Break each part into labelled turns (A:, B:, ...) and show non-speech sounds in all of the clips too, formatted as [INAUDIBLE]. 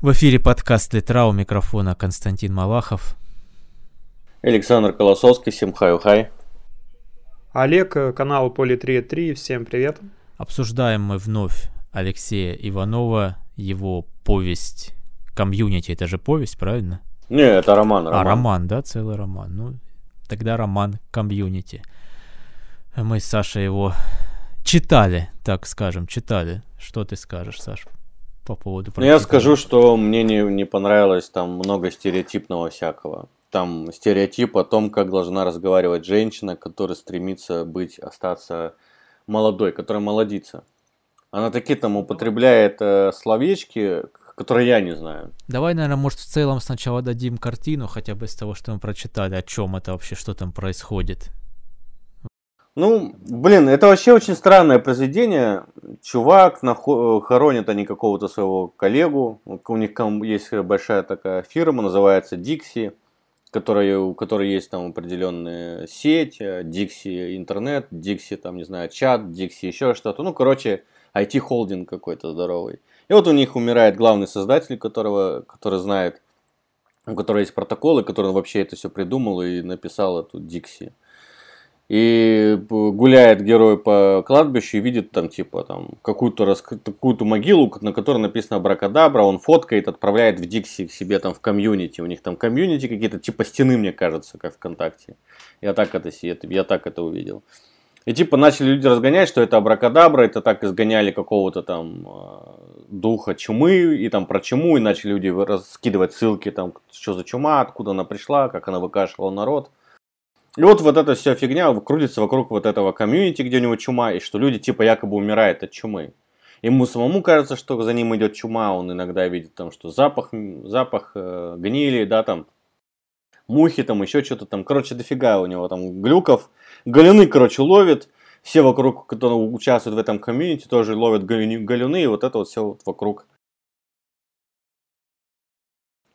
A: В эфире подкаст «Литра» у микрофона Константин Малахов.
B: Александр Колосовский, всем хай-хай.
C: Олег, э, канал Поле 3.3, всем привет.
A: Обсуждаем мы вновь Алексея Иванова, его повесть «Комьюнити». Это же повесть, правильно?
B: Не, это роман.
A: роман. А, роман, да, целый роман. Ну, тогда роман «Комьюнити». Мы с Сашей его читали, так скажем, читали. Что ты скажешь, Саша? По поводу
B: ну, Я скажу, что мне не, не понравилось там много стереотипного всякого. Там стереотип о том, как должна разговаривать женщина, которая стремится быть, остаться молодой, которая молодится. Она такие там употребляет э, словечки, которые я не знаю.
A: Давай, наверное, может, в целом сначала дадим картину, хотя бы из того, что мы прочитали, о чем это вообще, что там происходит.
B: Ну, блин, это вообще очень странное произведение. Чувак нахо- хоронит они какого-то своего коллегу. У них есть большая такая фирма, называется Dixie, которая, у которой есть там определенная сеть, Dixie интернет, Dixie там, не знаю, чат, Dixie еще что-то. Ну, короче, IT-холдинг какой-то здоровый. И вот у них умирает главный создатель, которого, который знает, у которого есть протоколы, который вообще это все придумал и написал эту Dixie. И гуляет герой по кладбищу и видит там типа там какую-то рас... какую-то могилу, на которой написано Бракадабра, он фоткает, отправляет в Дикси к себе там в комьюнити. У них там комьюнити какие-то типа стены, мне кажется, как ВКонтакте. Я так это, я так это увидел. И типа начали люди разгонять, что это абракадабра, это так изгоняли какого-то там э, духа чумы, и там про чуму, и начали люди раскидывать ссылки, там, что за чума, откуда она пришла, как она выкашивала народ. И вот вот эта вся фигня крутится вокруг вот этого комьюнити, где у него чума, и что люди типа якобы умирают от чумы. Ему самому кажется, что за ним идет чума, он иногда видит там, что запах, запах э, гнили, да, там, мухи, там, еще что-то там. Короче, дофига у него там глюков. Галюны, короче, ловит. Все вокруг, кто участвует в этом комьюнити, тоже ловят галюны, и вот это вот все вот вокруг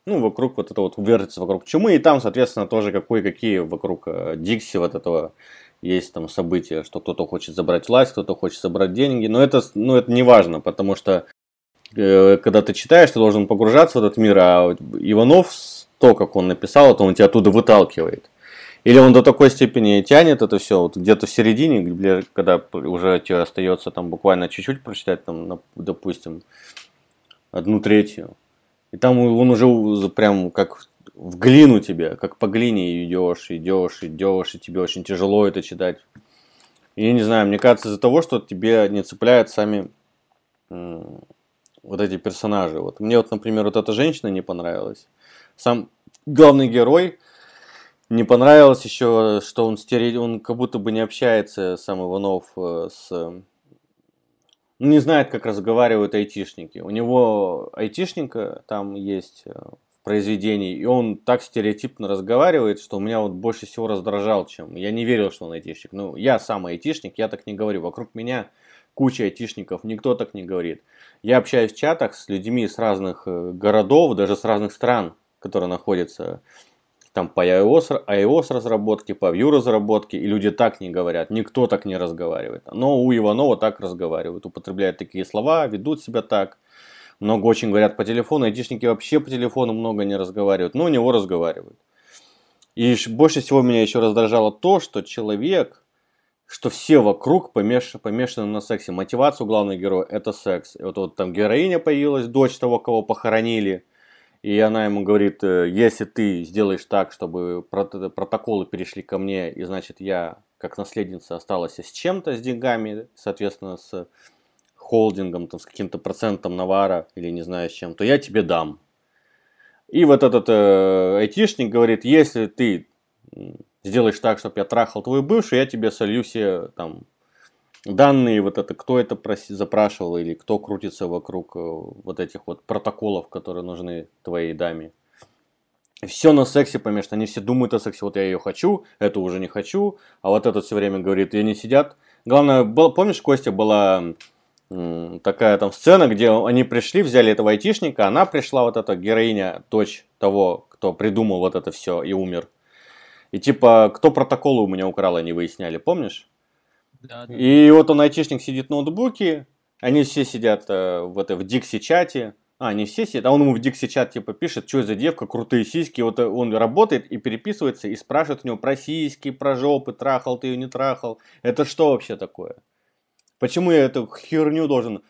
B: ну, вокруг вот это вот вертится вокруг чумы, и там, соответственно, тоже какой какие вокруг э, Дикси вот этого есть там события, что кто-то хочет забрать власть, кто-то хочет забрать деньги, но это, ну, это не важно, потому что э, когда ты читаешь, ты должен погружаться в этот мир, а Иванов, то, как он написал, это он тебя оттуда выталкивает. Или он до такой степени тянет это все, вот где-то в середине, когда уже тебе остается там буквально чуть-чуть прочитать, там, допустим, одну третью, и там он уже прям как в глину тебе, как по глине идешь, идешь, идешь, и тебе очень тяжело это читать. Я не знаю, мне кажется, из-за того, что тебе не цепляют сами вот эти персонажи. Вот мне вот, например, вот эта женщина не понравилась. Сам главный герой не понравилось еще, что он стереотип, он как будто бы не общается, сам Иванов, э, с ну, не знает, как разговаривают айтишники. У него айтишника там есть э, в произведении, и он так стереотипно разговаривает, что меня вот больше всего раздражал, чем... Я не верил, что он айтишник. Ну, я сам айтишник, я так не говорю. Вокруг меня куча айтишников, никто так не говорит. Я общаюсь в чатах с людьми с разных э, городов, даже с разных стран, которые находятся там по iOS, iOS разработке, по Vue разработке, и люди так не говорят, никто так не разговаривает. Но у Иванова так разговаривают, употребляют такие слова, ведут себя так. Много очень говорят по телефону, айтишники вообще по телефону много не разговаривают, но у него разговаривают. И больше всего меня еще раздражало то, что человек, что все вокруг помеш... помешаны на сексе. Мотивация у главного героя – это секс. И вот, вот там героиня появилась, дочь того, кого похоронили – и она ему говорит, «Э, если ты сделаешь так, чтобы протоколы перешли ко мне, и значит я как наследница осталась с чем-то, с деньгами, соответственно, с холдингом, там, с каким-то процентом навара или не знаю с чем, то я тебе дам. И вот этот э, айтишник говорит, если ты сделаешь так, чтобы я трахал твою бывшую, я тебе солью все там данные, вот это, кто это проси, запрашивал или кто крутится вокруг э, вот этих вот протоколов, которые нужны твоей даме. Все на сексе помешано, они все думают о сексе, вот я ее хочу, эту уже не хочу, а вот этот все время говорит, и они сидят. Главное, был, помнишь, Костя, была такая там сцена, где они пришли, взяли этого айтишника, она пришла, вот эта героиня, дочь того, кто придумал вот это все и умер. И типа, кто протоколы у меня украл, они выясняли, помнишь? И вот он айтишник сидит в ноутбуке, они все сидят э, в, это, в Дикси чате, А, не все сидят, а он ему в Дикси чат типа пишет, что за девка, крутые сиськи. Вот он работает и переписывается и спрашивает у него про сиськи, про жопы, трахал ты ее, не трахал. Это что вообще такое? Почему я эту херню должен...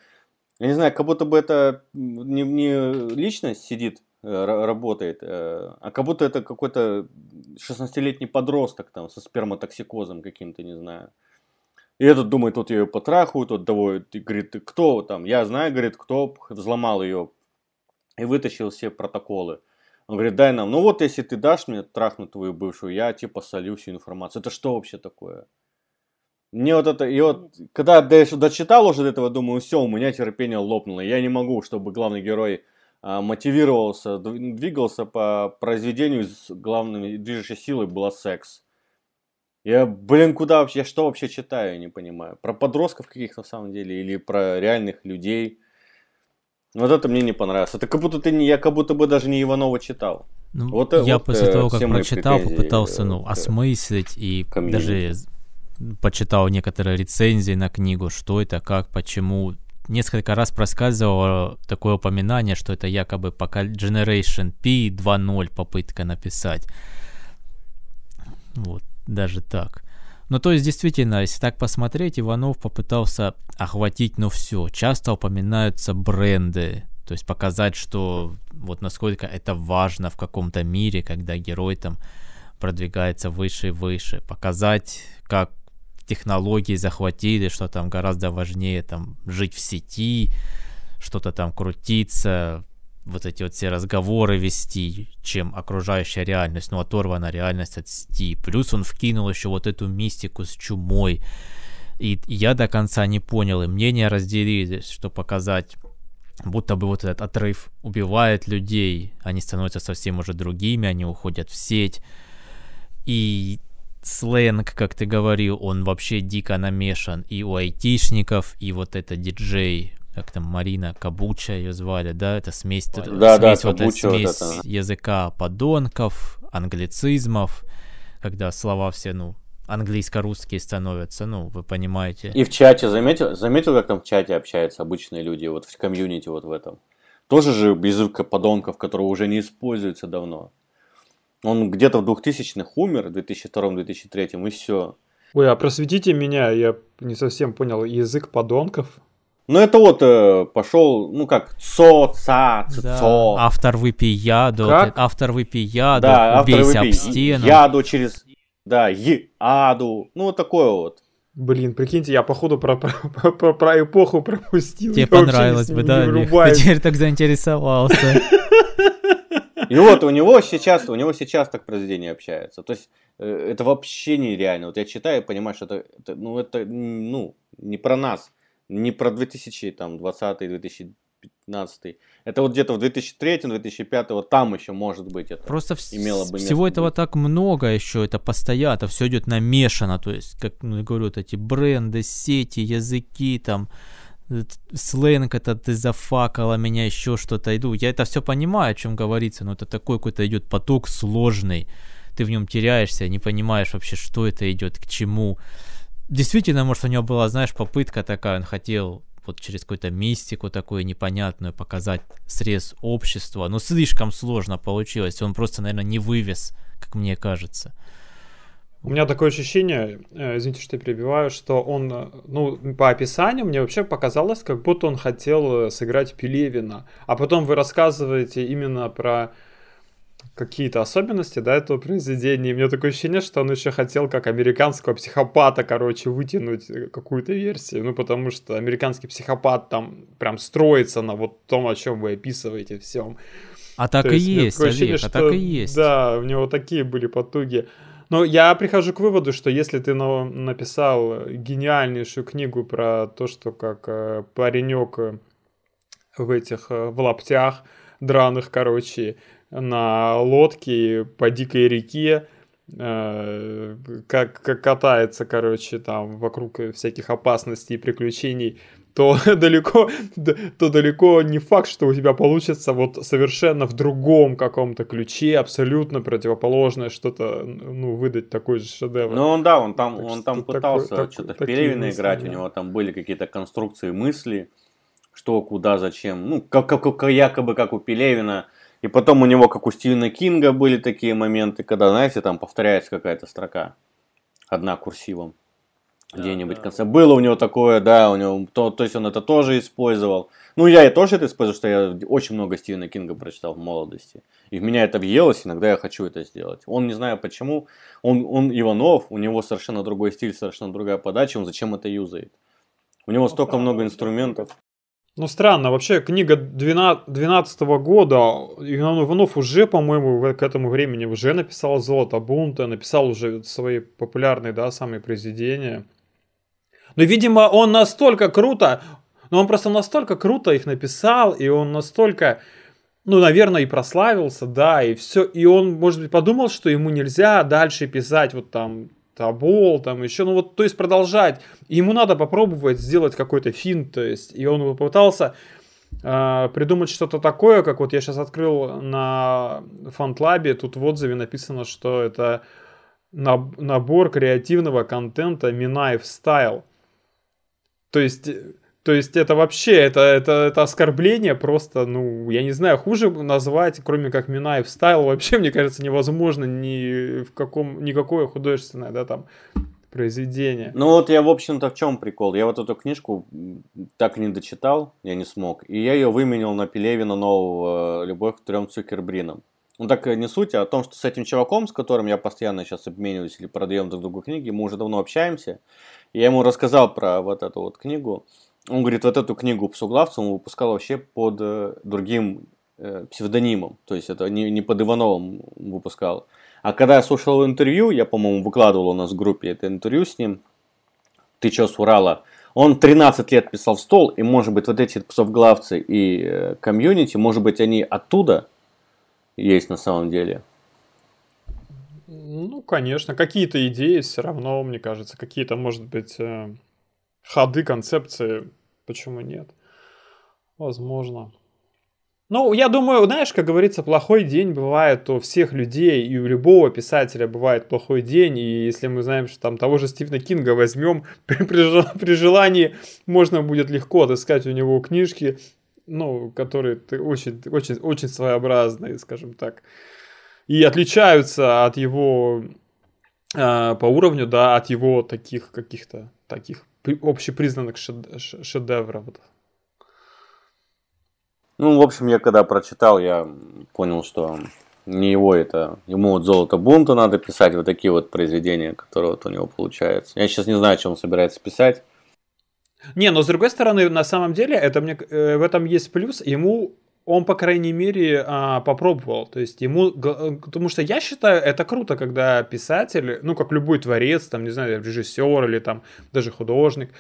B: Я не знаю, как будто бы это не, не личность сидит, э, работает, э, а как будто это какой-то 16-летний подросток там со сперматоксикозом каким-то, не знаю. И этот думает, вот ее потрахают, вот доводит, и говорит, кто там, я знаю, говорит, кто взломал ее и вытащил все протоколы. Он говорит, дай нам, ну вот если ты дашь мне трахнуть твою бывшую, я типа солю всю информацию. Это что вообще такое? Мне вот это, и вот, когда я дочитал уже до этого, думаю, все, у меня терпение лопнуло. Я не могу, чтобы главный герой а, мотивировался, двигался по произведению, с главной движущей силой была секс. Я, блин, куда вообще, я что вообще читаю, я не понимаю. Про подростков каких-то на самом деле, или про реальных людей. Вот это мне не понравилось. Это как будто ты не, я как будто бы даже не Иванова читал.
A: Ну, вот, я вот, после э, того, как прочитал, попытался, ну, осмыслить и комьюнити. даже почитал некоторые рецензии на книгу, что это, как, почему. Несколько раз проскальзывало такое упоминание, что это якобы пока Generation P 2.0 попытка написать. Вот, даже так. Ну, то есть, действительно, если так посмотреть, Иванов попытался охватить, ну, все. Часто упоминаются бренды, то есть показать, что вот насколько это важно в каком-то мире, когда герой там продвигается выше и выше. Показать, как технологии захватили, что там гораздо важнее там жить в сети, что-то там крутиться, вот эти вот все разговоры вести, чем окружающая реальность, ну, оторвана реальность от сети. Плюс он вкинул еще вот эту мистику с чумой. И я до конца не понял, и мнения разделились, что показать, будто бы вот этот отрыв убивает людей, они становятся совсем уже другими, они уходят в сеть. И сленг, как ты говорил, он вообще дико намешан и у айтишников, и вот это диджей, как там Марина Кабуча ее звали, да, это смесь, да, смесь, да, вот, Кабуча, смесь вот это. языка подонков, англицизмов, когда слова все, ну, английско-русские становятся, ну, вы понимаете.
B: И в чате, заметил, заметил, как там в чате общаются обычные люди, вот в комьюнити вот в этом. Тоже же язык подонков, который уже не используется давно. Он где-то в 2000-х умер, в 2002-2003, и все.
C: Ой, а просветите меня, я не совсем понял, язык подонков?
B: Ну, это вот э, пошел, ну как, цо, ца, цо. Да.
A: Автор выпей яду, как? автор выпей яду, да, убейся об стену.
B: Яду через, да, яду, ну вот такое вот.
C: Блин, прикиньте, я походу про, про, про, про эпоху пропустил.
A: Тебе я понравилось бы, да, Олег? Ты теперь так заинтересовался.
B: И вот у него сейчас, у него сейчас так произведение общается. То есть э, это вообще нереально. Вот я читаю и понимаю, что это, это ну, это, ну, не про нас не про 2020-2015. Это вот где-то в 2003-2005, вот там еще может быть это
A: Просто имело бы всего этого быть. так много еще, это постоянно, все идет намешано, то есть, как ну, я говорю, вот эти бренды, сети, языки, там, сленг это ты зафакала меня, еще что-то иду. Я это все понимаю, о чем говорится, но это такой какой-то идет поток сложный, ты в нем теряешься, не понимаешь вообще, что это идет, к чему действительно, может, у него была, знаешь, попытка такая, он хотел вот через какую-то мистику такую непонятную показать срез общества, но слишком сложно получилось, он просто, наверное, не вывез, как мне кажется.
C: У меня такое ощущение, э, извините, что я перебиваю, что он, э, ну, по описанию мне вообще показалось, как будто он хотел э, сыграть Пелевина. А потом вы рассказываете именно про какие-то особенности, да, этого произведения. И у меня такое ощущение, что он еще хотел как американского психопата, короче, вытянуть э, какую-то версию. Ну, потому что американский психопат там прям строится на вот том, о чем вы описываете всем.
A: А так То и есть, Олег, ощущение, а так и есть.
C: Да, у него такие были потуги. Но я прихожу к выводу, что если ты написал гениальнейшую книгу про то, что как э, паренек э, в этих в лаптях драных, короче, на лодке по дикой реке, э, как, как катается, короче, там вокруг всяких опасностей и приключений, то [LAUGHS] далеко, то далеко не факт, что у тебя получится вот совершенно в другом каком-то ключе, абсолютно противоположное что-то, ну, выдать такой же шедевр.
B: Ну, он, да, он там, он там пытался такой, что-то в Пелевина играть, да. у него там были какие-то конструкции мысли, что, куда, зачем. Ну, как, как, как якобы как у Пелевина. И потом у него, как у Стивена Кинга, были такие моменты, когда, знаете, там повторяется какая-то строка. Одна курсивом. Где-нибудь да. в конце. Было у него такое, да, у него, то, то есть он это тоже использовал. Ну, я и тоже это использую, что я очень много Стивена Кинга прочитал в молодости. И в меня это въелось, иногда я хочу это сделать. Он, не знаю почему, он, он Иванов, у него совершенно другой стиль, совершенно другая подача, он зачем это юзает? У него ну, столько много инструментов.
C: Ну, странно, вообще книга 12 года, Иван Иванов уже, по-моему, к этому времени уже написал «Золото бунта», написал уже свои популярные, да, самые произведения. Но, видимо, он настолько круто, но он просто настолько круто их написал, и он настолько, ну, наверное, и прославился, да, и все. И он, может быть, подумал, что ему нельзя дальше писать вот там Табол, там еще, ну вот, то есть продолжать. Ему надо попробовать сделать какой-то финт, то есть, и он попытался э, придумать что-то такое, как вот я сейчас открыл на фантлабе, тут в отзыве написано, что это набор креативного контента Минаев Style. То есть то есть это вообще, это, это, это оскорбление просто, ну, я не знаю, хуже назвать, кроме как Минаев стайл, вообще, [LAUGHS] мне кажется, невозможно ни в каком, никакое художественное, да, там, произведение.
B: Ну вот я, в общем-то, в чем прикол? Я вот эту книжку так и не дочитал, я не смог, и я ее выменил на Пелевина нового «Любовь к трем Цукербринам». Ну так не суть, а о том, что с этим чуваком, с которым я постоянно сейчас обмениваюсь или продаем друг другу книги, мы уже давно общаемся. Я ему рассказал про вот эту вот книгу. Он говорит, вот эту книгу «Псуглавца» он выпускал вообще под э, другим э, псевдонимом. То есть это не, не под Ивановым выпускал. А когда я слушал интервью, я, по-моему, выкладывал у нас в группе это интервью с ним, «Ты чё с Урала?», он 13 лет писал в стол, и, может быть, вот эти псовглавцы и э, комьюнити, может быть, они оттуда есть на самом деле.
C: Ну, конечно, какие-то идеи все равно, мне кажется, какие-то, может быть, э, ходы, концепции, почему нет? Возможно. Ну, я думаю, знаешь, как говорится, плохой день бывает у всех людей, и у любого писателя бывает плохой день, и если мы знаем, что там того же Стивена Кинга возьмем, [LAUGHS] при, при, при желании можно будет легко отыскать у него книжки, ну, которые очень, очень, очень своеобразные, скажем так, и отличаются от его э, по уровню, да, от его таких каких-то таких общепризнанных шедевров.
B: Ну, в общем, я когда прочитал, я понял, что не его это. Ему вот «Золото бунта» надо писать, вот такие вот произведения, которые вот у него получаются. Я сейчас не знаю, что он собирается писать.
C: Не, но с другой стороны, на самом деле, это мне, э, в этом есть плюс. Ему он, по крайней мере, а, попробовал. То есть ему... Потому что я считаю, это круто, когда писатель, ну, как любой творец, там, не знаю, режиссер или там даже художник,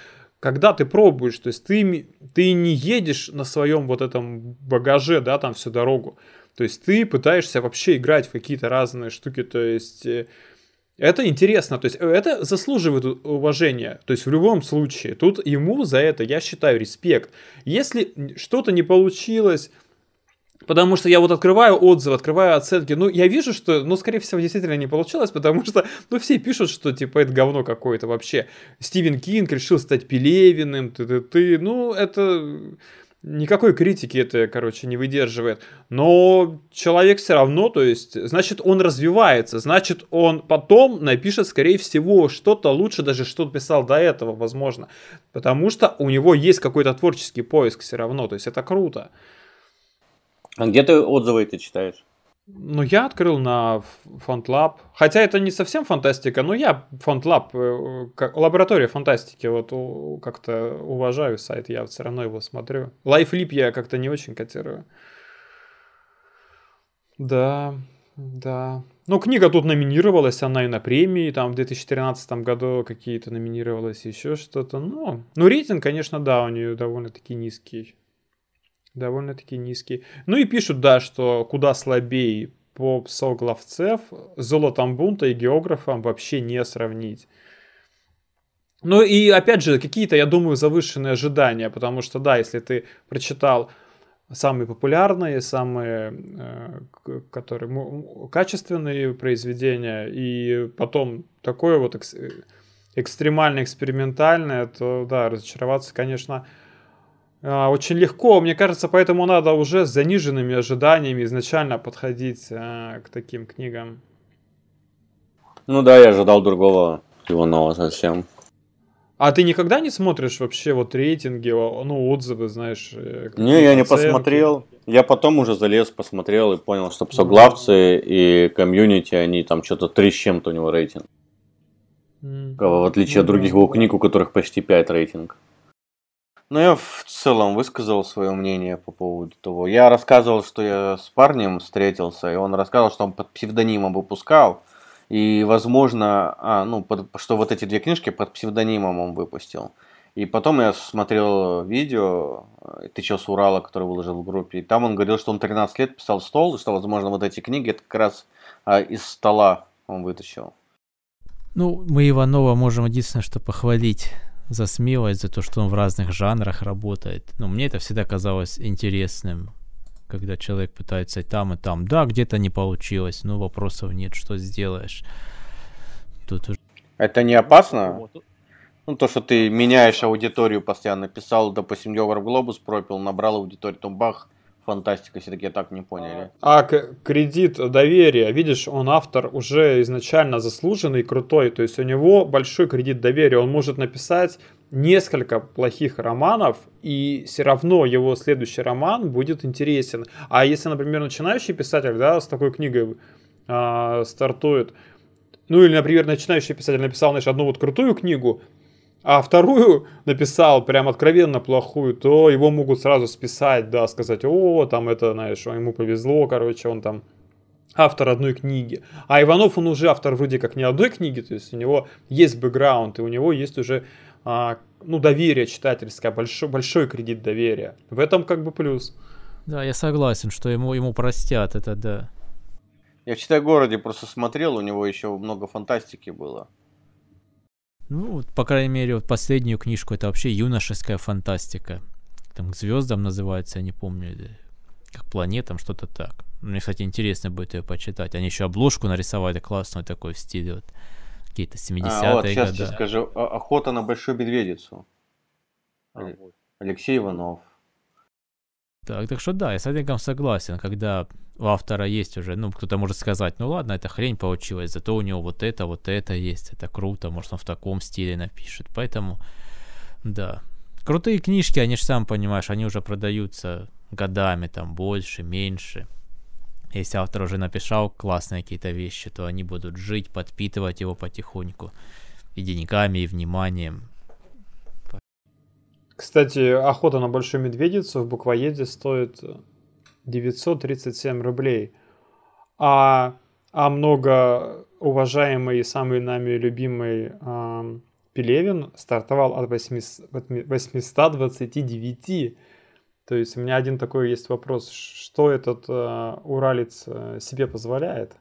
C: когда ты пробуешь, то есть ты, ты не едешь на своем вот этом багаже, да, там всю дорогу. То есть ты пытаешься вообще играть в какие-то разные штуки, то есть э, это интересно, то есть это заслуживает уважения, то есть в любом случае. Тут ему за это, я считаю, респект. Если что-то не получилось, Потому что я вот открываю отзывы, открываю оценки, ну, я вижу, что, ну, скорее всего, действительно не получилось, потому что, ну, все пишут, что, типа, это говно какое-то вообще. Стивен Кинг решил стать Пелевиным, ты-ты-ты, ну, это... Никакой критики это, короче, не выдерживает. Но человек все равно, то есть, значит, он развивается, значит, он потом напишет, скорее всего, что-то лучше, даже что писал до этого, возможно. Потому что у него есть какой-то творческий поиск все равно, то есть, это круто.
B: А где ты отзывы эти читаешь?
C: Ну, я открыл на FontLab. Хотя это не совсем фантастика, но я FontLab, э, лаборатория фантастики, вот как-то уважаю сайт, я все равно его смотрю. LifeLip я как-то не очень котирую. Да, да. Ну, книга тут номинировалась, она и на премии, там в 2013 году какие-то номинировалась, еще что-то. Ну, ну, рейтинг, конечно, да, у нее довольно-таки низкий довольно-таки низкий. Ну и пишут, да, что куда слабее по соглавцев, золотом бунта и географом вообще не сравнить. Ну и опять же, какие-то, я думаю, завышенные ожидания, потому что, да, если ты прочитал самые популярные, самые э, которые качественные произведения, и потом такое вот экстремально экспериментальное, то да, разочароваться, конечно, очень легко. Мне кажется, поэтому надо уже с заниженными ожиданиями изначально подходить а, к таким книгам.
B: Ну да, я ожидал другого Иванова совсем.
C: А ты никогда не смотришь вообще вот рейтинги, ну, отзывы, знаешь? э,
B: Не, я не посмотрел. Я потом уже залез, посмотрел и понял, что псоглавцы и комьюнити, они там что-то три с чем-то у него рейтинг.
C: М.
B: В отличие от
C: Ну,
B: других его книг, у которых почти 5 рейтинг. Но я в целом высказал свое мнение по поводу того. Я рассказывал, что я с парнем встретился, и он рассказывал, что он под псевдонимом выпускал. И, возможно, а, ну, под- что вот эти две книжки под псевдонимом он выпустил. И потом я смотрел видео э, «Ты чё с Урала», который выложил в группе. И там он говорил, что он 13 лет писал стол, и что, возможно, вот эти книги это как раз а, из стола он вытащил.
A: Ну, мы Иванова можем единственное, что похвалить за смелость, за то, что он в разных жанрах работает. Ну, мне это всегда казалось интересным, когда человек пытается и там, и там. Да, где-то не получилось, но вопросов нет, что сделаешь. Тут уже...
B: Это не опасно? Ну, то, что ты меняешь аудиторию постоянно, писал, допустим, Йогар Глобус пропил, набрал аудиторию, там бах, фантастика, все таки так не поняли.
C: А к- кредит доверия, видишь, он автор уже изначально заслуженный, крутой, то есть у него большой кредит доверия, он может написать несколько плохих романов, и все равно его следующий роман будет интересен. А если, например, начинающий писатель, да, с такой книгой а, стартует, ну или, например, начинающий писатель написал, знаешь, одну вот крутую книгу, а вторую написал прям откровенно плохую, то его могут сразу списать, да, сказать, о, там это, знаешь, ему повезло, короче, он там автор одной книги. А Иванов, он уже автор вроде как не одной книги, то есть у него есть бэкграунд, и у него есть уже, а, ну, доверие читательское, большой, большой кредит доверия. В этом как бы плюс.
A: Да, я согласен, что ему, ему простят это, да.
B: Я в «Читай городе» просто смотрел, у него еще много фантастики было.
A: Ну, вот, по крайней мере, вот последнюю книжку это вообще юношеская фантастика. Там к звездам называется, я не помню, как планетам, что-то так. Мне, кстати, интересно будет ее почитать. Они еще обложку нарисовали классную такой в стиле вот какие-то 70-е
B: А, вот, сейчас
A: годы.
B: тебе скажу. «О- Охота на большую медведицу.
C: А,
B: Алексей Иванов.
A: Так, так что да, я с этим согласен, когда у автора есть уже, ну, кто-то может сказать, ну ладно, это хрень получилась, зато у него вот это, вот это есть, это круто, может он в таком стиле напишет, поэтому, да. Крутые книжки, они же, сам понимаешь, они уже продаются годами, там, больше, меньше. Если автор уже написал классные какие-то вещи, то они будут жить, подпитывать его потихоньку и деньгами, и вниманием.
C: Кстати, охота на большую медведицу в буквоеде стоит 937 рублей. А, а много уважаемый и самый нами любимый ам, Пелевин стартовал от 800 829. То есть у меня один такой есть вопрос. Что этот э, уралец э, себе позволяет?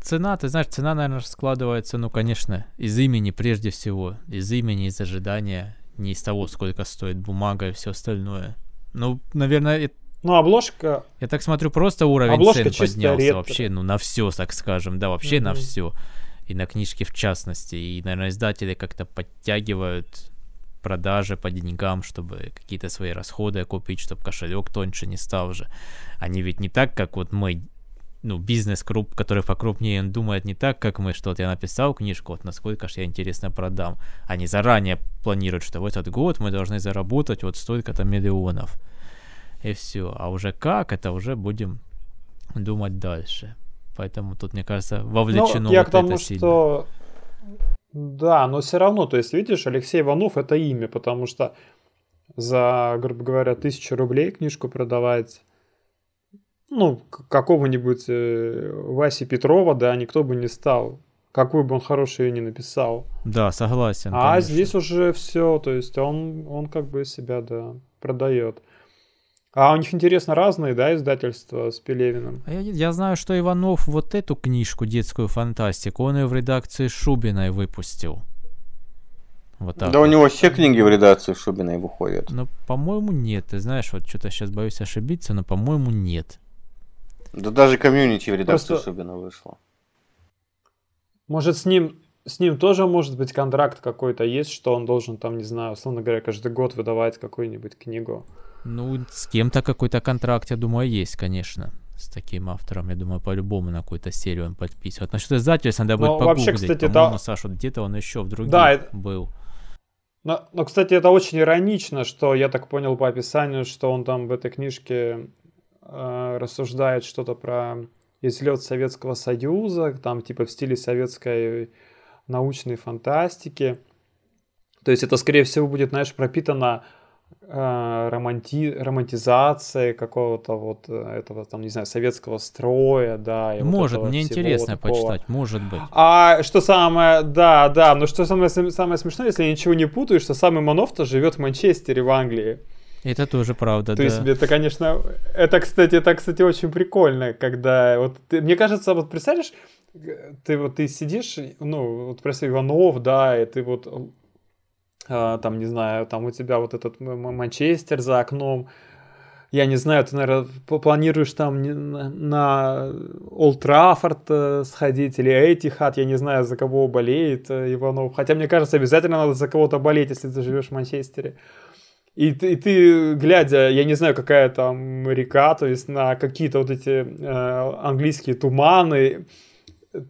A: Цена, ты знаешь, цена, наверное, складывается, ну, конечно, из имени прежде всего. Из имени, из ожидания, не из того, сколько стоит бумага и все остальное. Ну, наверное, э-
C: Ну, обложка...
A: я так смотрю, просто уровень
C: Обложка
A: цен поднялся
C: ретро.
A: вообще, ну, на все, так скажем, да, вообще на
C: Мгм.
A: все. И на книжки в частности. И, наверное, издатели как-то подтягивают продажи по деньгам, чтобы какие-то свои расходы окупить, чтобы кошелек тоньше не стал уже. Они ведь не так, как вот мы, ну, бизнес, круп, который покрупнее, он думает не так, как мы, что вот я написал книжку, вот насколько ж я интересно продам. Они заранее планируют, что в этот год мы должны заработать вот столько-то миллионов. И все. А уже как, это уже будем думать дальше. Поэтому тут, мне кажется, вовлечено
C: Ну, я
A: вот
C: к тому,
A: это сильно.
C: что... Да, но все равно, то есть, видишь, Алексей Иванов это имя, потому что за, грубо говоря, тысячу рублей книжку продавать, ну, какого-нибудь э, Васи Петрова, да, никто бы не стал. Какую бы он хорошую ее не написал.
A: Да, согласен.
C: а
A: конечно.
C: здесь уже все, то есть он, он как бы себя, да, продает. А у них, интересно, разные, да, издательства с Пелевиным?
A: А я, я знаю, что Иванов вот эту книжку, детскую фантастику, он ее в редакции Шубиной выпустил. Вот так.
B: Да у
A: вот.
B: него все книги в редакции Шубиной выходят.
A: Но, по-моему, нет. Ты знаешь, вот что-то сейчас боюсь ошибиться, но, по-моему, нет.
B: Да даже комьюнити в редакции
C: Просто-
B: Шубина вышло.
C: Может, с ним с ним тоже может быть контракт какой-то есть, что он должен там, не знаю, условно говоря, каждый год выдавать какую-нибудь книгу.
A: Ну, с кем-то какой-то контракт, я думаю, есть, конечно. С таким автором, я думаю, по-любому на какую-то серию он подписывает. Насчет издательства надо будет
C: Ну, вообще, кстати,
A: По-моему,
C: это-
A: Саша, где-то он еще в других
C: Да, это-
A: был.
C: Но, но, кстати, это очень иронично, что я так понял по описанию, что он там в этой книжке э, рассуждает что-то про излет Советского Союза, там типа в стиле советской научной фантастики. То есть это, скорее всего, будет, знаешь, пропитано э, романти... романтизацией какого-то вот э, этого, там, не знаю, советского строя, да. и вот
A: Может,
C: этого
A: мне интересно
C: такого.
A: почитать, может быть.
C: А что самое, да, да, но что самое, самое смешное, если я ничего не путаю, что самый Манов-то живет в Манчестере, в Англии.
A: Это тоже правда,
C: То
A: да.
C: есть это, конечно, это, кстати, это, кстати, очень прикольно, когда вот, ты- мне кажется, вот представляешь, ты вот ты сидишь, ну, вот представь, Иванов, да, и ты вот, а, там, не знаю, там у тебя вот этот Манчестер за окном, я не знаю, ты, наверное, планируешь там на, Олд Траффорд э, сходить или Этихад, я не знаю, за кого болеет э, Иванов. Хотя, мне кажется, обязательно надо за кого-то болеть, если ты живешь в Манчестере. И ты, и ты, глядя, я не знаю, какая там река, то есть на какие-то вот эти э, английские туманы,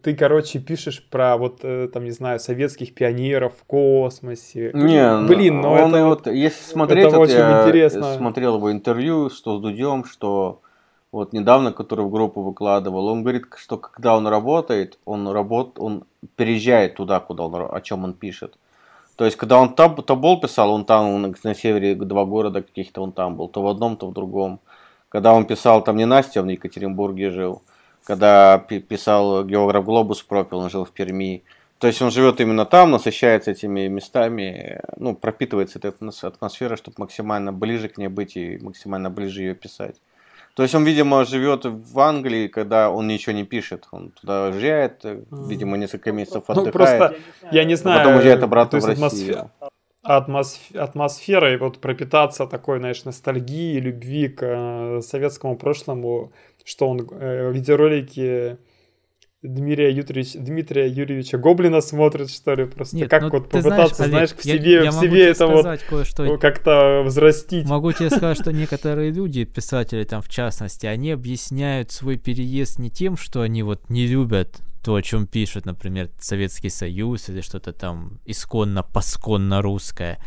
C: ты, короче, пишешь про вот, э, там, не знаю, советских пионеров в космосе.
B: Не,
C: Блин, ну
B: он
C: это вот...
B: если смотреть,
C: это
B: вот
C: очень
B: я
C: интересно.
B: смотрел его интервью, что с Дудем, что вот недавно, который в группу выкладывал, он говорит, что когда он работает, он работ, он переезжает туда, куда он, о чем он пишет. То есть, когда он там Тобол писал, он там он на севере два города каких-то он там был, то в одном, то в другом. Когда он писал, там не Настя, он в Екатеринбурге жил. Когда пи- писал географ Глобус пропил, он жил в Перми. То есть он живет именно там, насыщается этими местами, ну, пропитывается этой атмос- атмосферой, чтобы максимально ближе к ней быть и максимально ближе ее писать. То есть он, видимо, живет в Англии, когда он ничего не пишет. Он туда уезжает, э, видимо, несколько месяцев
C: Ну,
B: отдыхает.
C: просто, я не
B: а
C: знаю...
B: потом уезжает обратно в Россию.
C: атмосфе- атмосф- атмосферой вот пропитаться такой, знаешь, ностальгии, любви к э, советскому прошлому, что он э, в видеоролике Дмитрия, Юрьевич- Дмитрия Юрьевича Гоблина смотрит, что ли, просто
A: Нет,
C: как
A: ну,
C: вот
A: ты знаешь,
C: попытаться,
A: Олег,
C: знаешь, в
A: я-
C: себе,
A: я
C: в
A: могу
C: себе это вот
A: кое-что.
C: как-то взрастить.
A: Могу тебе сказать, что [LAUGHS] некоторые люди, писатели там в частности, они объясняют свой переезд не тем, что они вот не любят то, о чем пишут, например, Советский Союз или что-то там исконно-посконно русское,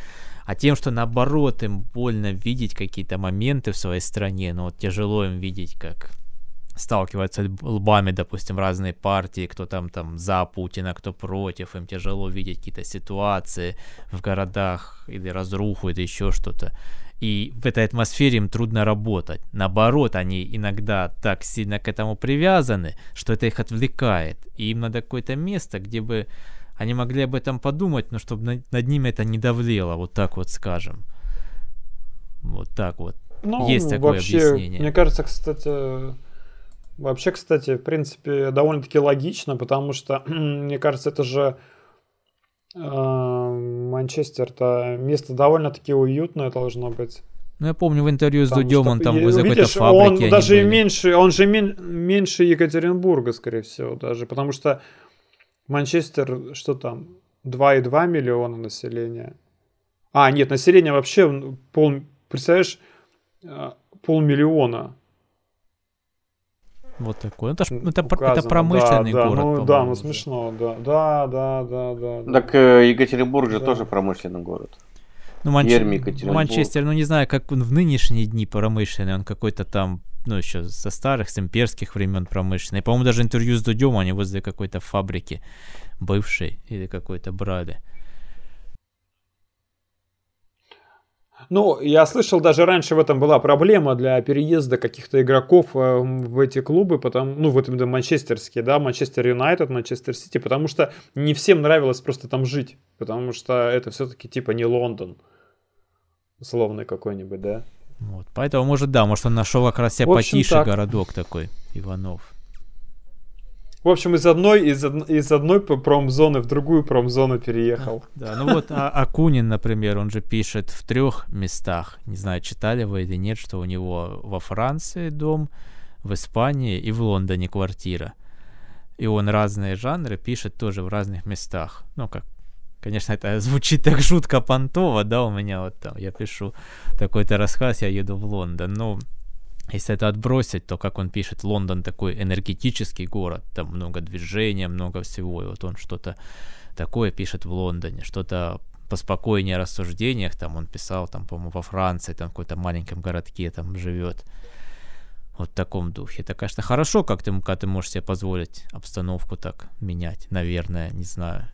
A: а тем, что наоборот им больно видеть какие-то моменты в своей стране, но вот тяжело им видеть, как сталкиваются лб- лбами, допустим, разные партии, кто там там за Путина, кто против, им тяжело видеть какие-то ситуации в городах или разруху или еще что-то. И в этой атмосфере им трудно работать. Наоборот, они иногда так сильно к этому привязаны, что это их отвлекает. И им надо какое-то место, где бы они могли об этом подумать, но чтобы над, над ними это не давлело, вот так вот скажем. Вот так вот.
C: Ну,
A: Есть такое
C: вообще,
A: объяснение.
C: Мне кажется, кстати, вообще, кстати, в принципе, довольно-таки логично, потому что, [CLEARS THROAT] мне кажется, это же э, Манчестер-то место довольно-таки уютное должно быть.
A: Ну, я помню в интервью с
C: Там
A: Дудем,
C: что-
A: он там возле какой-то фабрики
C: он даже
A: были.
C: меньше, он же мен- меньше Екатеринбурга, скорее всего, даже, потому что Манчестер, что там, 2,2 миллиона населения. А, нет, население вообще м, пол, представляешь, э, полмиллиона.
A: Вот такой. Ну, Это, ж- это, это промышленный
C: да, да,
A: город,
C: Ну, да, ну
A: уже.
C: смешно, да. Да, да, да, да.
B: Так э, Екатеринбург же
C: Да.
B: тоже промышленный город.
A: Ну, Манч-. Манчестер, ну не знаю, как он в нынешние дни промышленный, он какой-то там, ну еще со старых, с имперских времен промышленный. По-моему, даже интервью с Дудем они возле какой-то фабрики бывшей или какой-то брали.
C: Ну, я слышал, даже раньше в этом была проблема для переезда каких-то игроков э, в эти клубы, потому, ну, в этом да, манчестерские, да, Манчестер Юнайтед, Манчестер Сити, потому что не всем нравилось просто там жить, потому что это все-таки типа не Лондон, условный какой-нибудь, да.
A: Вот. Поэтому, может, да, может, он нашел как раз себе потише
C: так.
A: городок такой, Иванов.
C: В общем, из одной, из, из одной промзоны в другую промзону переехал.
A: Да, ну вот а- Акунин, например, он же пишет в трех местах. Не знаю, читали вы или нет, что у него во Франции дом, в Испании и в Лондоне квартира. и он разные жанры пишет тоже в разных местах. Ну, как, конечно, это звучит так жутко понтово, да, у меня вот там, я пишу такой-то рассказ, я еду в Лондон, но если это отбросить, то как он пишет, Лондон такой энергетический город, там много движения, много всего, и вот он что-то такое пишет в Лондоне, что-то поспокойнее о рассуждениях, там он писал, там, по-моему, во Франции, там в какой-то маленьком городке там живет, вот в таком духе. Это, конечно, хорошо, как ты, когда ты можешь себе позволить обстановку так менять, наверное, не знаю.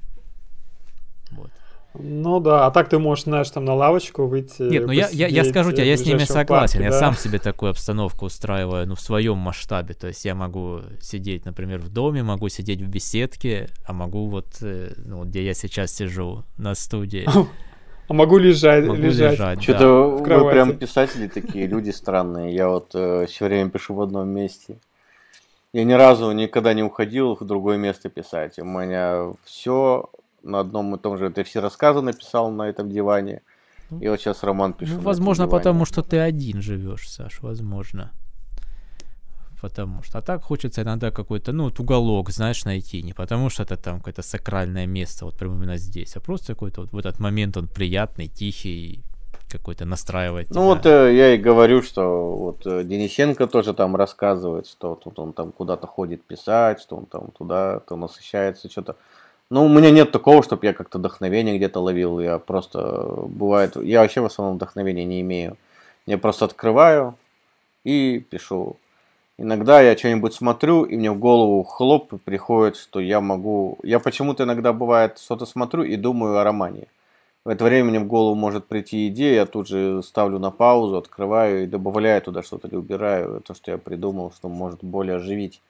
C: Вот. Ну да, а так ты можешь, знаешь, там на лавочку выйти.
A: Нет, ну я, я, я скажу тебе, я с ними согласен. Парке, я да? сам себе такую обстановку устраиваю, ну, в своем масштабе. То есть я могу сидеть, например, в доме, могу сидеть в беседке, а могу вот, э, ну, где я сейчас сижу, на студии. [LAUGHS]
C: А могу лежать, могу лежать. лежать
B: Что-то да. вы прям писатели такие, люди странные. Я вот э, все время пишу в одном месте. Я ни разу никогда не уходил в другое место писать. У меня все на одном и том же. Ты все рассказы написал на этом диване. И вот сейчас роман пишу. Ну,
A: возможно, потому что ты один живешь, Саш, возможно. Потому что. А так хочется иногда какой-то, ну, вот уголок, знаешь, найти. Не потому что это там какое-то сакральное место, вот прямо именно здесь, а просто какой-то вот в этот момент он приятный, тихий, какой-то настраивает.
B: Ну вот э, я и говорю, что вот э, Денисенко тоже там рассказывает, что тут он там куда-то ходит писать, что он там туда-то насыщается, что-то. Ну, у меня нет такого, чтобы я как-то вдохновение где-то ловил. Я просто, бывает, я вообще в основном вдохновения не имею. Я просто открываю и пишу. Иногда я что-нибудь смотрю, и мне в голову хлоп приходит, что я могу... Я почему-то иногда бывает что-то смотрю и думаю о романе. В это время мне в голову может прийти идея, я тут же ставлю на паузу, открываю и добавляю туда что-то или убираю то, что я придумал, что может более оживить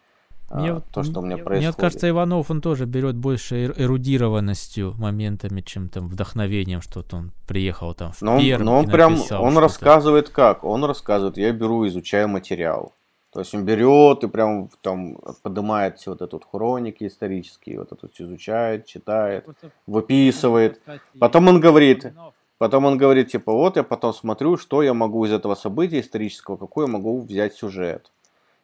B: мне а, то, что у меня происходит.
A: Мне кажется, Иванов, он тоже берет больше эрудированностью моментами, чем там вдохновением, что-то он приехал там в
B: но он, но он прям, он рассказывает как? Он рассказывает, я беру, изучаю материал. То есть он берет и прям там поднимает все вот эту вот хроники исторические, вот это вот изучает, читает, выписывает. Потом он говорит, потом он говорит, типа, вот я потом смотрю, что я могу из этого события исторического, какой я могу взять сюжет.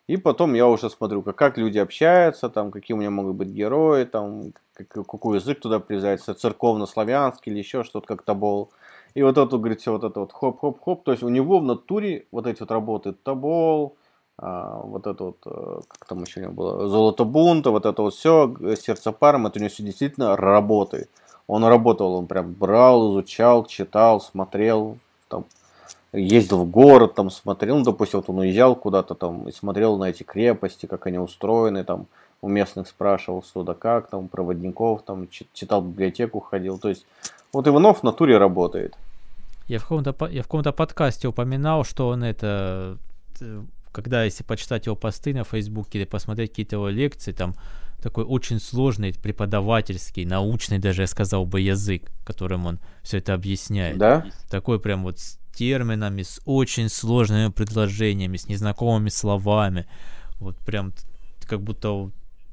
B: И потом я уже смотрю, как, как люди общаются, там, какие у меня могут быть герои, там, как, какой язык туда привязать, церковно-славянский или еще что-то как-то был. И вот это, говорите, вот это вот хоп-хоп-хоп. То есть у него в натуре вот эти вот работы табол, а, вот это вот, э, как там еще не было, золото бунта, вот это вот все, сердце паром, это у него все действительно работает. Он работал, он прям брал, изучал, читал, смотрел, там, ездил в город, там смотрел, ну, допустим, вот он уезжал куда-то там и смотрел на эти крепости, как они устроены, там у местных спрашивал, что да как, там, проводников, там, читал библиотеку, ходил. То есть, вот Иванов в натуре работает.
A: Я в каком-то, я в каком-то подкасте упоминал, что он это, э, когда если почитать его посты на Фейсбуке или посмотреть какие-то его лекции, там такой очень сложный преподавательский, научный даже, я сказал бы, язык, которым он все это объясняет.
B: Да?
A: Такой прям вот терминами, с очень сложными предложениями, с незнакомыми словами. Вот прям как будто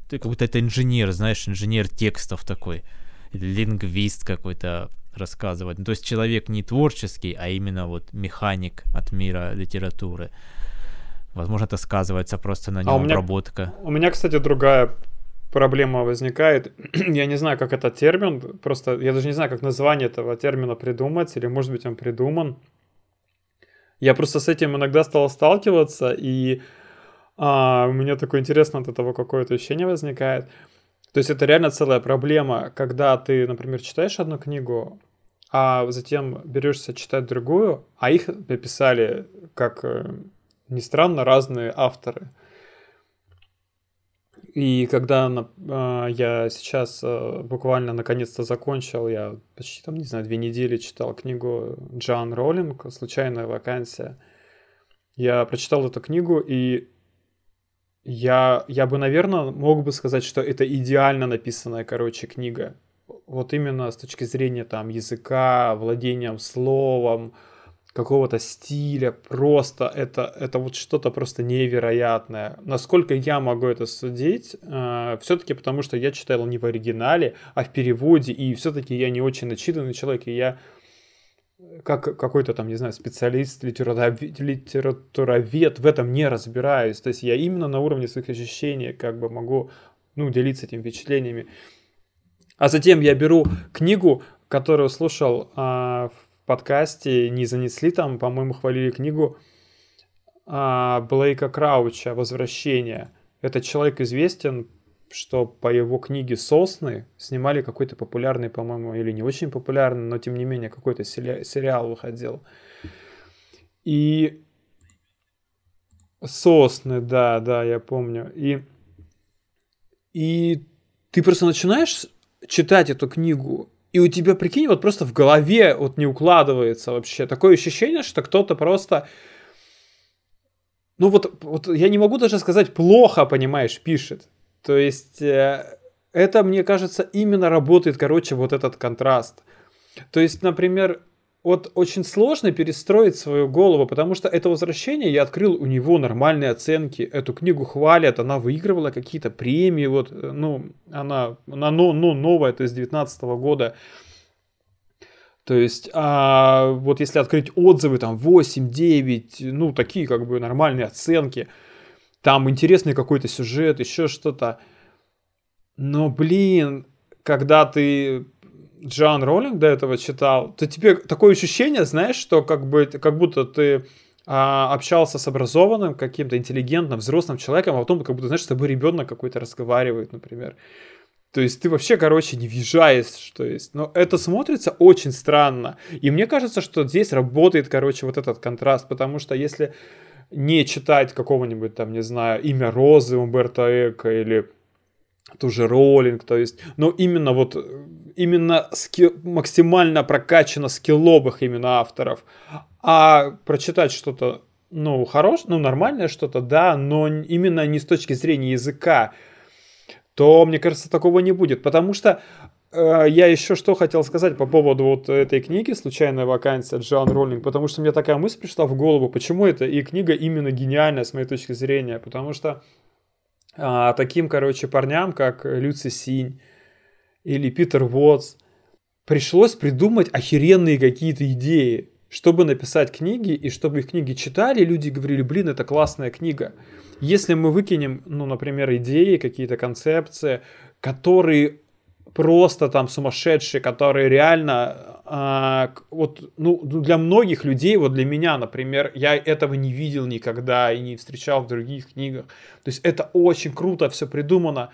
A: ты как будто это инженер, знаешь, инженер текстов такой, лингвист какой-то рассказывать. Ну, то есть человек не творческий, а именно вот механик от мира литературы. Возможно, это сказывается просто на нем а у меня, обработка.
C: У меня, кстати, другая проблема возникает. [CLEARS THROAT] я не знаю, как этот термин, просто я даже не знаю, как название этого термина придумать, или может быть он придуман. Я просто с этим иногда стал сталкиваться, и а, у меня такое интересное от этого какое-то ощущение возникает. То есть это реально целая проблема, когда ты, например, читаешь одну книгу, а затем берешься читать другую, а их написали, как э, ни странно, разные авторы. И когда э, я сейчас э, буквально наконец-то закончил, я почти там, не знаю, две недели читал книгу Джан Роллинг «Случайная вакансия». Я прочитал эту книгу, и я, я бы, наверное, мог бы сказать, что это идеально написанная, короче, книга. Вот именно с точки зрения там языка, владением словом, какого-то стиля, просто это, это вот что-то просто невероятное. Насколько я могу это судить, э, все-таки потому что я читал не в оригинале, а в переводе, и все-таки я не очень начитанный человек, и я как какой-то там, не знаю, специалист, литературовед, литературовед в этом не разбираюсь. То есть я именно на уровне своих ощущений как бы могу ну, делиться этими впечатлениями. А затем я беру книгу, которую слушал а, в подкасте, не занесли там, по-моему, хвалили книгу а, Блейка Крауча «Возвращение». Этот человек известен, что по его книге «Сосны» снимали какой-то популярный, по-моему, или не очень популярный, но тем не менее какой-то сериал выходил. И «Сосны», да, да, я помню. И, и ты просто начинаешь читать эту книгу, и у тебя, прикинь, вот просто в голове вот не укладывается вообще. Такое ощущение, что кто-то просто ну вот, вот я не могу даже сказать плохо, понимаешь, пишет. То есть э, это, мне кажется, именно работает, короче, вот этот контраст. То есть, например, вот очень сложно перестроить свою голову, потому что это возвращение я открыл у него нормальные оценки. Эту книгу хвалят, она выигрывала какие-то премии, вот, э, ну, она, она ну, ну, новая, то есть 19 года. То есть, а, вот если открыть отзывы, там 8, 9, ну, такие как бы нормальные оценки, там интересный какой-то сюжет, еще что-то. Но, блин, когда ты Джоан Роллинг до этого читал, то тебе такое ощущение, знаешь, что как, бы, как будто ты а, общался с образованным, каким-то интеллигентным, взрослым человеком, а потом как будто, знаешь, с тобой ребенок какой-то разговаривает, например. То есть ты вообще, короче, не въезжаешь, то есть. Но это смотрится очень странно. И мне кажется, что здесь работает, короче, вот этот контраст, потому что если не читать какого-нибудь там, не знаю, имя Розы Умберто Эко или ту же Роллинг, то есть, но именно вот, именно ски, максимально прокачано скилловых именно авторов, а прочитать что-то, ну, хорошее, ну, нормальное что-то, да, но именно не с точки зрения языка, то, мне кажется, такого не будет. Потому что э, я еще что хотел сказать по поводу вот этой книги «Случайная вакансия» Джоан Роллинг, потому что мне такая мысль пришла в голову, почему это и книга именно гениальная с моей точки зрения, потому что э, таким, короче, парням, как Люци Синь или Питер Уотс, пришлось придумать охеренные какие-то идеи, чтобы написать книги, и чтобы их книги читали, люди говорили, блин, это классная книга. Если мы выкинем, ну, например, идеи, какие-то концепции, которые просто там сумасшедшие, которые реально а, вот ну для многих людей, вот для меня, например, я этого не видел никогда и не встречал в других книгах. То есть это очень круто все придумано.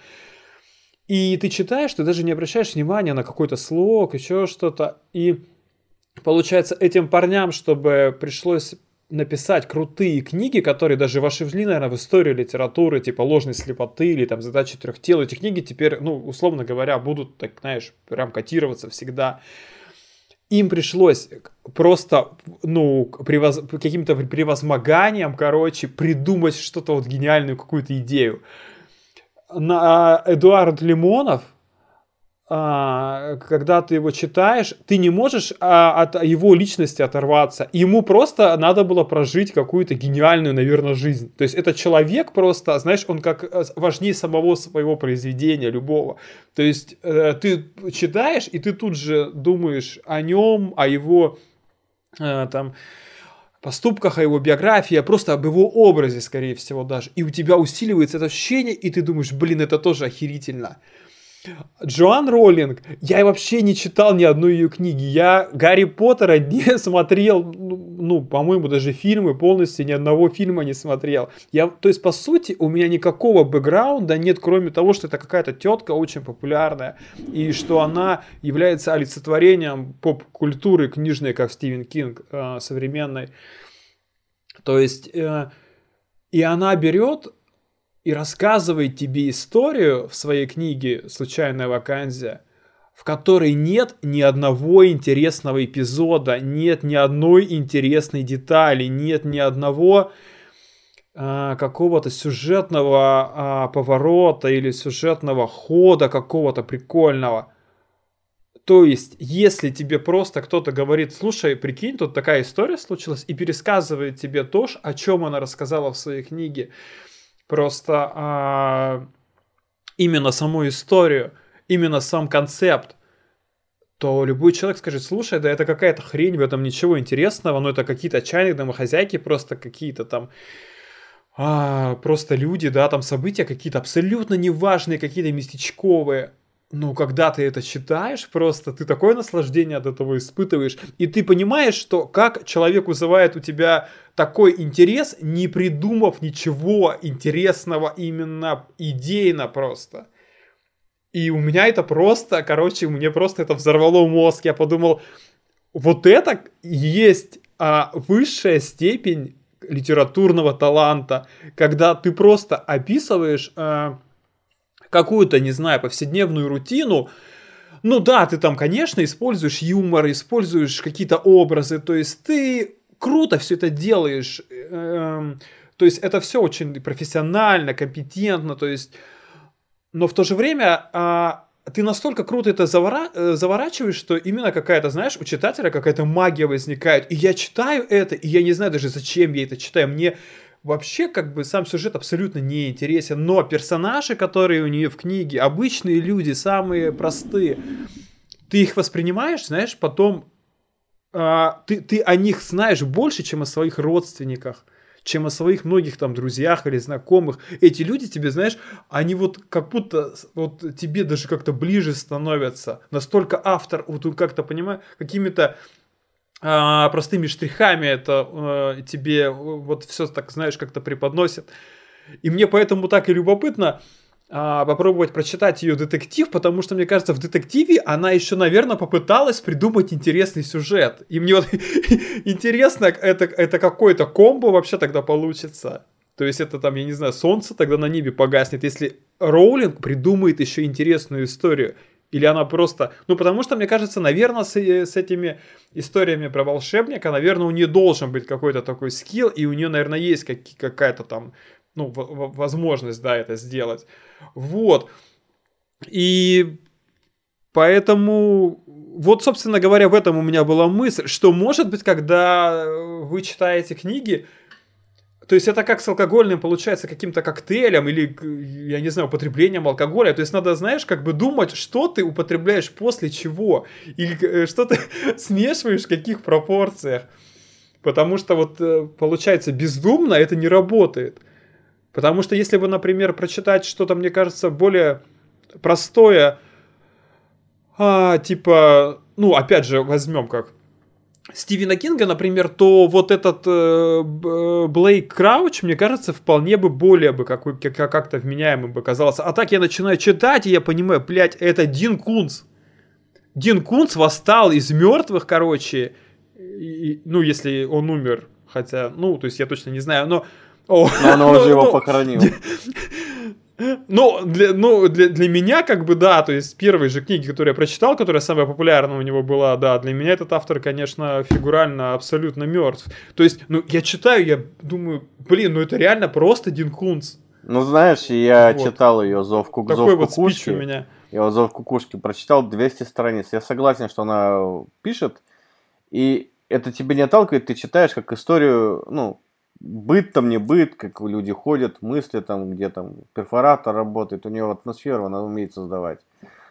C: И ты читаешь, ты даже не обращаешь внимания на какой-то слог, еще что-то. И получается, этим парням, чтобы пришлось написать крутые книги, которые даже вошли, наверное, в историю литературы, типа «Ложной слепоты» или там «Задачи трех тел». Эти книги теперь, ну, условно говоря, будут, так, знаешь, прям котироваться всегда. Им пришлось просто, ну, превоз... каким-то превозмоганием, короче, придумать что-то вот гениальную какую-то идею. На Эдуард Лимонов, а, когда ты его читаешь, ты не можешь а, от его личности оторваться. Ему просто надо было прожить какую-то гениальную, наверное, жизнь. То есть это человек просто, знаешь, он как э, важнее самого своего произведения, любого. То есть э, ты читаешь, и ты тут же думаешь о нем, о его э, там поступках, о его биографии, а просто об его образе, скорее всего, даже. И у тебя усиливается это ощущение, и ты думаешь, блин, это тоже охерительно. Джоан Роллинг, я вообще не читал ни одной ее книги. Я Гарри Поттера [LAUGHS] не смотрел, ну, ну, по-моему, даже фильмы полностью ни одного фильма не смотрел. Я, то есть, по сути, у меня никакого бэкграунда нет, кроме того, что это какая-то тетка очень популярная, и что она является олицетворением поп-культуры книжной, как Стивен Кинг, э, современной. То есть, э, и она берет и рассказывает тебе историю в своей книге «Случайная вакансия», в которой нет ни одного интересного эпизода, нет ни одной интересной детали, нет ни одного а, какого-то сюжетного а, поворота или сюжетного хода какого-то прикольного. То есть, если тебе просто кто-то говорит, слушай, прикинь, тут такая история случилась, и пересказывает тебе то, о чем она рассказала в своей книге, Просто а, именно саму историю, именно сам концепт, то любой человек скажет, слушай, да это какая-то хрень, в этом ничего интересного, но это какие-то чайные домохозяйки, просто какие-то там а, просто люди, да, там события какие-то абсолютно неважные, какие-то местечковые. Но когда ты это читаешь, просто ты такое наслаждение от этого испытываешь. И ты понимаешь, что как человек вызывает у тебя такой интерес, не придумав ничего интересного именно идейно просто. И у меня это просто, короче, мне просто это взорвало мозг. Я подумал, вот это есть а, высшая степень литературного таланта, когда ты просто описываешь а, какую-то, не знаю, повседневную рутину, ну да, ты там, конечно, используешь юмор, используешь какие-то образы, то есть ты круто все это делаешь, эм, то есть это все очень профессионально, компетентно, то есть но в то же время а, ты настолько круто это завора... Э, заворачиваешь, что именно какая-то, знаешь, у читателя какая-то магия возникает. И я читаю это, и я не знаю даже, зачем я это читаю. Мне вообще как бы сам сюжет абсолютно не интересен, но персонажи, которые у нее в книге, обычные люди, самые простые, ты их воспринимаешь, знаешь, потом а, ты, ты о них знаешь больше, чем о своих родственниках чем о своих многих там друзьях или знакомых. Эти люди тебе, знаешь, они вот как будто вот тебе даже как-то ближе становятся. Настолько автор, вот он как-то, понимаю, какими-то а, простыми штрихами это а, тебе вот все так, знаешь, как-то преподносит. И мне поэтому так и любопытно, а, попробовать прочитать ее детектив, потому что, мне кажется, в детективе она еще, наверное, попыталась придумать интересный сюжет. И мне вот [LAUGHS] интересно, это, это какой-то комбо вообще тогда получится. То есть это там, я не знаю, солнце тогда на небе погаснет, если Роулинг придумает еще интересную историю. Или она просто... Ну, потому что, мне кажется, наверное, с, с этими историями про волшебника, наверное, у нее должен быть какой-то такой скилл, и у нее, наверное, есть как, какая-то там ну, возможность, да, это сделать. Вот. И поэтому, вот, собственно говоря, в этом у меня была мысль, что, может быть, когда вы читаете книги, то есть это как с алкогольным получается каким-то коктейлем или, я не знаю, употреблением алкоголя. То есть надо, знаешь, как бы думать, что ты употребляешь после чего. Или э, что ты [LAUGHS] смешиваешь в каких пропорциях. Потому что вот э, получается бездумно это не работает. Потому что если бы, например, прочитать что-то, мне кажется, более простое, а, типа, ну, опять же, возьмем как Стивена Кинга, например, то вот этот э, Блейк Крауч, мне кажется, вполне бы более бы как, как, как-то вменяемым бы казался. А так я начинаю читать, и я понимаю, блядь, это Дин Кунц. Дин Кунц восстал из мертвых, короче, и, ну, если он умер, хотя, ну, то есть я точно не знаю, но
B: о, Но она уже его похоронила. [LAUGHS]
C: Ну, для, ну для, для меня, как бы, да, то есть первые же книги, которые я прочитал, которая самая популярная у него была, да, для меня этот автор, конечно, фигурально абсолютно мертв. То есть, ну, я читаю, я думаю, блин, ну это реально просто Дин Кунц.
B: Ну, знаешь, я вот. читал ее «Зов, ку-
C: Такой зов вот кукушки». у меня.
B: Я «Зов кукушки» прочитал 200 страниц. Я согласен, что она пишет, и это тебе не отталкивает, ты читаешь как историю, ну, быт там не быт, как люди ходят, мысли там, где там перфоратор работает, у него атмосферу она умеет создавать.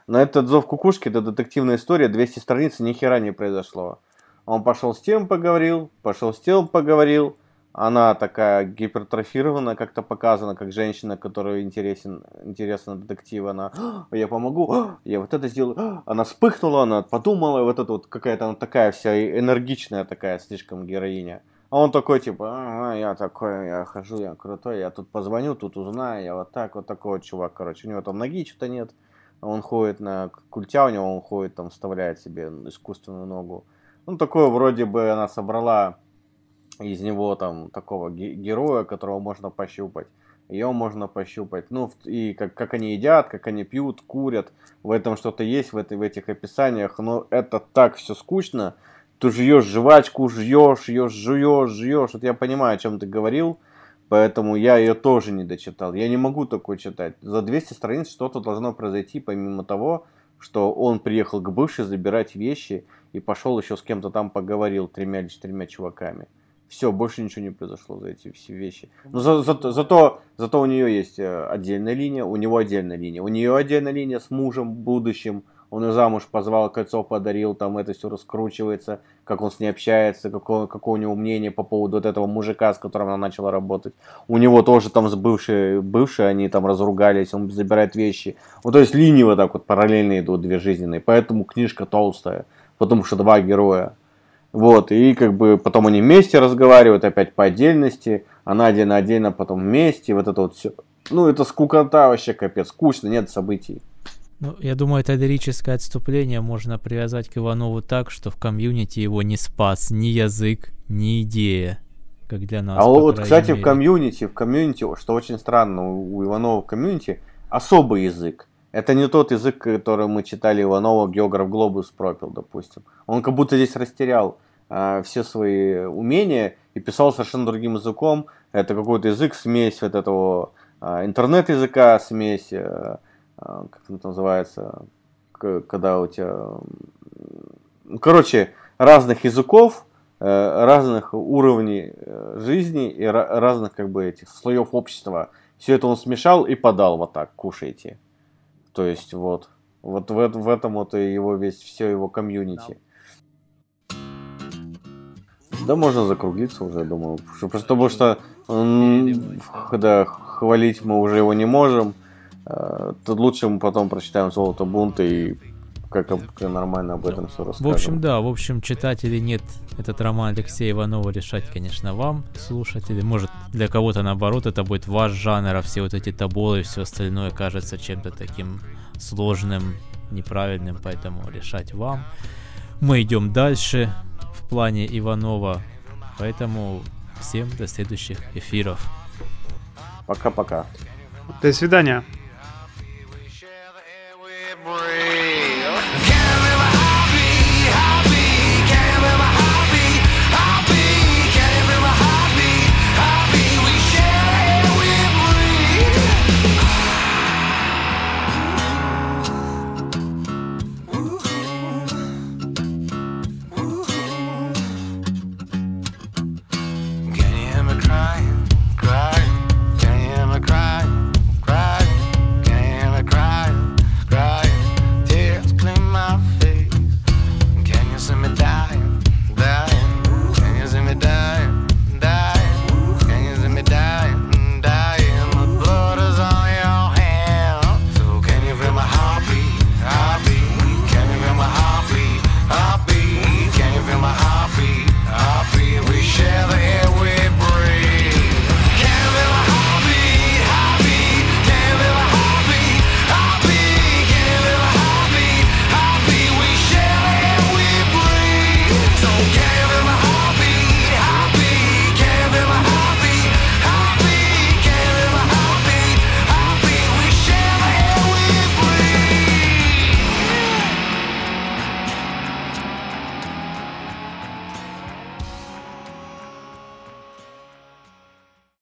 B: На этот зов кукушки, это детективная история, 200 страниц, ни хера не произошло. Он пошел с тем поговорил, пошел с тем поговорил. Она такая гипертрофированная, как-то показана, как женщина, которая интересен, интересна детектив. Она, «А, я помогу, «А, я вот это сделаю. Она вспыхнула, она подумала, вот это вот какая-то она такая вся энергичная такая слишком героиня. А он такой, типа, а, я такой, я хожу, я крутой, я тут позвоню, тут узнаю, я вот так, вот такой чувак, короче. У него там ноги что-то нет, он ходит на культя, у него он ходит, там, вставляет себе искусственную ногу. Ну, такое вроде бы она собрала из него там такого героя, которого можно пощупать. Ее можно пощупать. Ну, и как, как они едят, как они пьют, курят. В этом что-то есть, в, этой, в этих описаниях. Но это так все скучно ты жуешь жвачку, жуешь, жуешь, жуешь, жуешь. Вот я понимаю, о чем ты говорил, поэтому я ее тоже не дочитал. Я не могу такое читать. За 200 страниц что-то должно произойти, помимо того, что он приехал к бывшей забирать вещи и пошел еще с кем-то там поговорил, тремя или четырьмя чуваками. Все, больше ничего не произошло за эти все вещи. Но за, за, зато, зато у нее есть э, отдельная линия, у него отдельная линия. У нее отдельная линия с мужем будущим, он ее замуж позвал, кольцо подарил, там это все раскручивается, как он с ней общается, какое, какое у него мнение по поводу вот этого мужика, с которым она начала работать. У него тоже там с бывшей, бывшие, они там разругались, он забирает вещи. Вот то есть линии вот так вот параллельно идут, две жизненные, поэтому книжка толстая, потому что два героя. Вот, и как бы потом они вместе разговаривают, опять по отдельности, она отдельно-отдельно, потом вместе, вот это вот все. Ну, это скукота вообще, капец, скучно, нет событий.
A: Ну, я думаю, это лирическое отступление можно привязать к Иванову так, что в комьюнити его не спас ни язык, ни идея, как для нас.
B: А вот, кстати, мере. в комьюнити, в комьюнити, что очень странно, у Иванова в комьюнити особый язык. Это не тот язык, который мы читали Иванова, географ Глобус пропил, допустим. Он как будто здесь растерял э, все свои умения и писал совершенно другим языком. Это какой-то язык, смесь вот этого э, интернет-языка, смесь, э, как это называется, когда у тебя... Короче, разных языков, э, разных уровней э, жизни и разных как бы этих слоев общества. Все это он смешал и подал вот так, кушайте. То есть вот, вот в, в этом вот и его весь, все его комьюнити. Да можно закруглиться уже, думаю. Просто потому что когда хвалить мы уже его не можем. Э, тут лучше мы потом прочитаем «Золото бунта» и как, как нормально об этом все расскажем.
A: В общем, да, в общем, читать или нет этот роман Алексея Иванова решать, конечно, вам, слушатели. Может, для кого-то наоборот это будет ваш жанр, а все вот эти таболы и все остальное кажется чем-то таким сложным, неправильным, поэтому решать вам. Мы идем дальше в плане Иванова, поэтому всем до следующих эфиров.
B: Пока-пока.
C: До свидания. breathe.